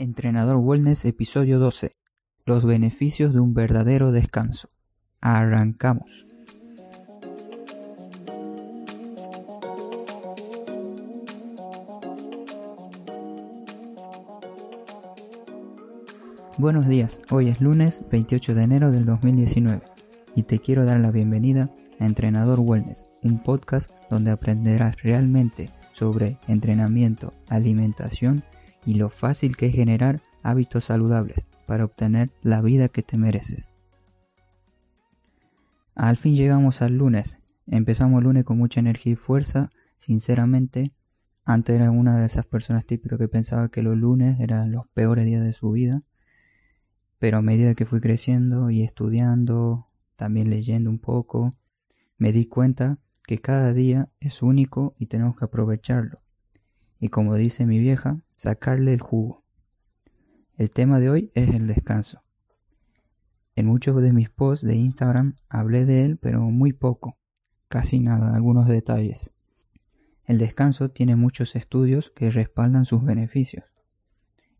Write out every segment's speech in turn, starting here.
Entrenador Wellness Episodio 12. Los beneficios de un verdadero descanso. Arrancamos. Buenos días, hoy es lunes 28 de enero del 2019 y te quiero dar la bienvenida a Entrenador Wellness, un podcast donde aprenderás realmente sobre entrenamiento, alimentación y lo fácil que es generar hábitos saludables para obtener la vida que te mereces. Al fin llegamos al lunes. Empezamos el lunes con mucha energía y fuerza. Sinceramente, antes era una de esas personas típicas que pensaba que los lunes eran los peores días de su vida. Pero a medida que fui creciendo y estudiando, también leyendo un poco, me di cuenta que cada día es único y tenemos que aprovecharlo. Y como dice mi vieja, sacarle el jugo. El tema de hoy es el descanso. En muchos de mis posts de Instagram hablé de él, pero muy poco, casi nada, algunos detalles. El descanso tiene muchos estudios que respaldan sus beneficios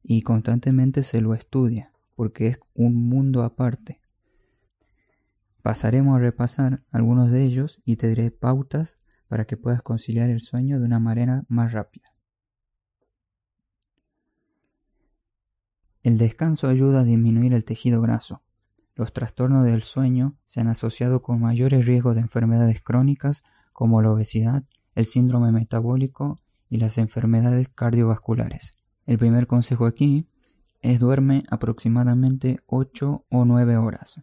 y constantemente se lo estudia porque es un mundo aparte. Pasaremos a repasar algunos de ellos y te diré pautas para que puedas conciliar el sueño de una manera más rápida. El descanso ayuda a disminuir el tejido graso. Los trastornos del sueño se han asociado con mayores riesgos de enfermedades crónicas como la obesidad, el síndrome metabólico y las enfermedades cardiovasculares. El primer consejo aquí es duerme aproximadamente 8 o 9 horas.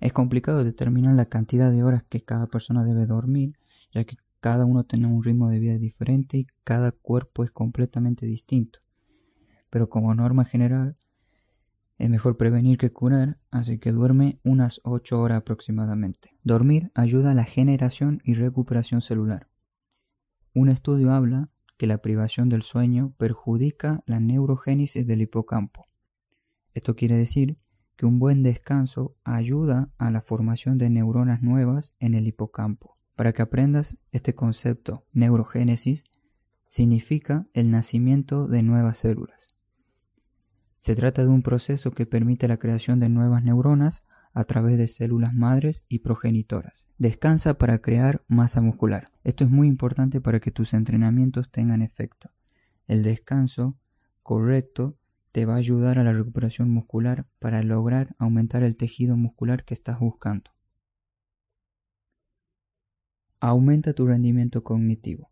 Es complicado determinar la cantidad de horas que cada persona debe dormir, ya que cada uno tiene un ritmo de vida diferente y cada cuerpo es completamente distinto pero como norma general es mejor prevenir que curar, así que duerme unas 8 horas aproximadamente. Dormir ayuda a la generación y recuperación celular. Un estudio habla que la privación del sueño perjudica la neurogénesis del hipocampo. Esto quiere decir que un buen descanso ayuda a la formación de neuronas nuevas en el hipocampo. Para que aprendas este concepto, neurogénesis significa el nacimiento de nuevas células. Se trata de un proceso que permite la creación de nuevas neuronas a través de células madres y progenitoras. Descansa para crear masa muscular. Esto es muy importante para que tus entrenamientos tengan efecto. El descanso correcto te va a ayudar a la recuperación muscular para lograr aumentar el tejido muscular que estás buscando. Aumenta tu rendimiento cognitivo.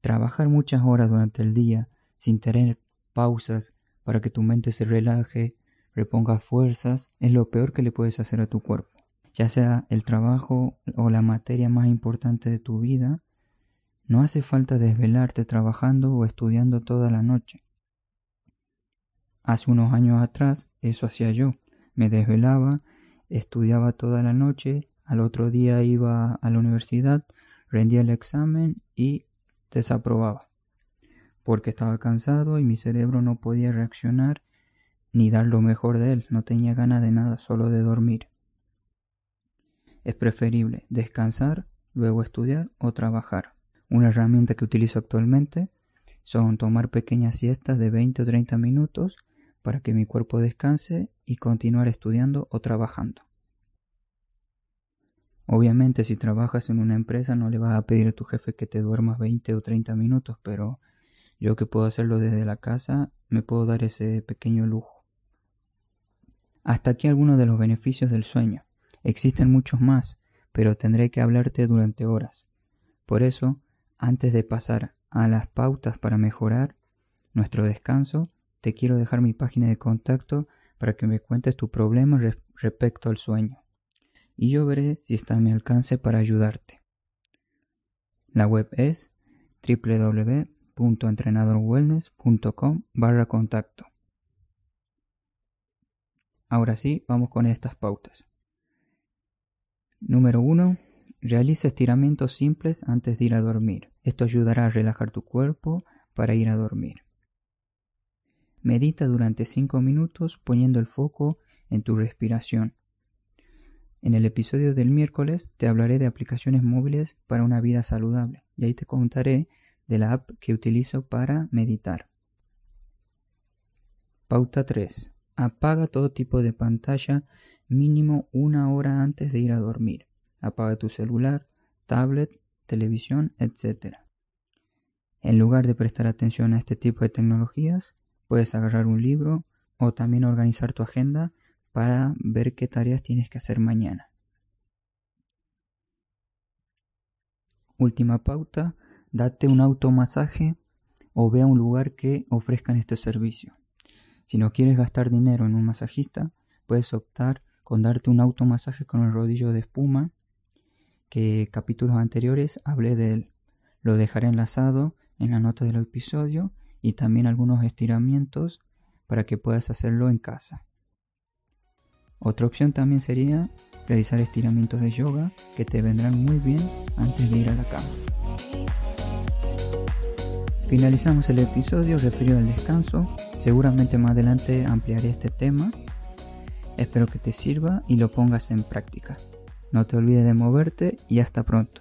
Trabajar muchas horas durante el día sin tener pausas para que tu mente se relaje, reponga fuerzas, es lo peor que le puedes hacer a tu cuerpo. Ya sea el trabajo o la materia más importante de tu vida, no hace falta desvelarte trabajando o estudiando toda la noche. Hace unos años atrás eso hacía yo. Me desvelaba, estudiaba toda la noche, al otro día iba a la universidad, rendía el examen y desaprobaba porque estaba cansado y mi cerebro no podía reaccionar ni dar lo mejor de él, no tenía ganas de nada, solo de dormir. Es preferible descansar, luego estudiar o trabajar. Una herramienta que utilizo actualmente son tomar pequeñas siestas de 20 o 30 minutos para que mi cuerpo descanse y continuar estudiando o trabajando. Obviamente si trabajas en una empresa no le vas a pedir a tu jefe que te duermas 20 o 30 minutos, pero yo que puedo hacerlo desde la casa, me puedo dar ese pequeño lujo. Hasta aquí algunos de los beneficios del sueño. Existen muchos más, pero tendré que hablarte durante horas. Por eso, antes de pasar a las pautas para mejorar nuestro descanso, te quiero dejar mi página de contacto para que me cuentes tu problema respecto al sueño. Y yo veré si está a mi alcance para ayudarte. La web es www www.entrenadorwellness.com barra contacto. Ahora sí, vamos con estas pautas. Número 1. Realiza estiramientos simples antes de ir a dormir. Esto ayudará a relajar tu cuerpo para ir a dormir. Medita durante 5 minutos poniendo el foco en tu respiración. En el episodio del miércoles te hablaré de aplicaciones móviles para una vida saludable y ahí te contaré de la app que utilizo para meditar. Pauta 3. Apaga todo tipo de pantalla mínimo una hora antes de ir a dormir. Apaga tu celular, tablet, televisión, etc. En lugar de prestar atención a este tipo de tecnologías, puedes agarrar un libro o también organizar tu agenda para ver qué tareas tienes que hacer mañana. Última pauta, date un automasaje o ve a un lugar que ofrezcan este servicio. Si no quieres gastar dinero en un masajista, puedes optar con darte un automasaje con el rodillo de espuma, que capítulos anteriores hablé de él. Lo dejaré enlazado en la nota del episodio y también algunos estiramientos para que puedas hacerlo en casa. Otra opción también sería realizar estiramientos de yoga que te vendrán muy bien antes de ir a la cama. Finalizamos el episodio referido al descanso Seguramente más adelante ampliaré este tema. Espero que te sirva y lo pongas en práctica. No te olvides de moverte y hasta pronto.